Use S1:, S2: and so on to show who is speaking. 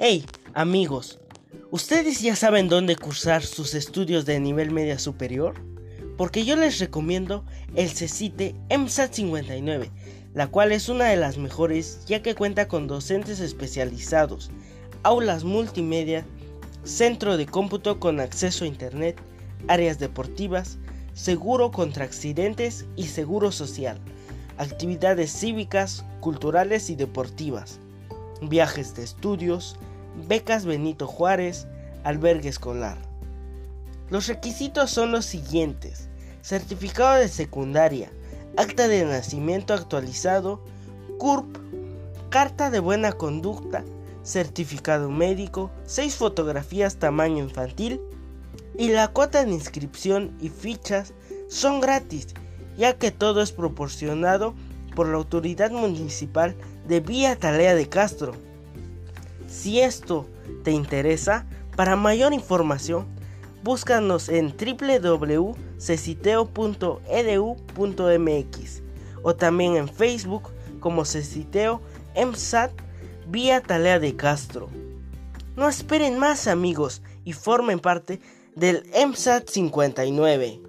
S1: Hey, amigos, ¿ustedes ya saben dónde cursar sus estudios de nivel media superior? Porque yo les recomiendo el CECITE MSAT 59, la cual es una de las mejores ya que cuenta con docentes especializados, aulas multimedia, centro de cómputo con acceso a internet, áreas deportivas, seguro contra accidentes y seguro social, actividades cívicas, culturales y deportivas, viajes de estudios, becas Benito Juárez, albergue escolar. Los requisitos son los siguientes. Certificado de secundaria, acta de nacimiento actualizado, CURP, carta de buena conducta, certificado médico, 6 fotografías tamaño infantil y la cuota de inscripción y fichas son gratis, ya que todo es proporcionado por la autoridad municipal de Vía Talea de Castro. Si esto te interesa, para mayor información, búscanos en www.ceciteo.edu.mx o también en Facebook como Ceciteo MSAT Vía Talea de Castro. No esperen más amigos y formen parte del MSAT 59.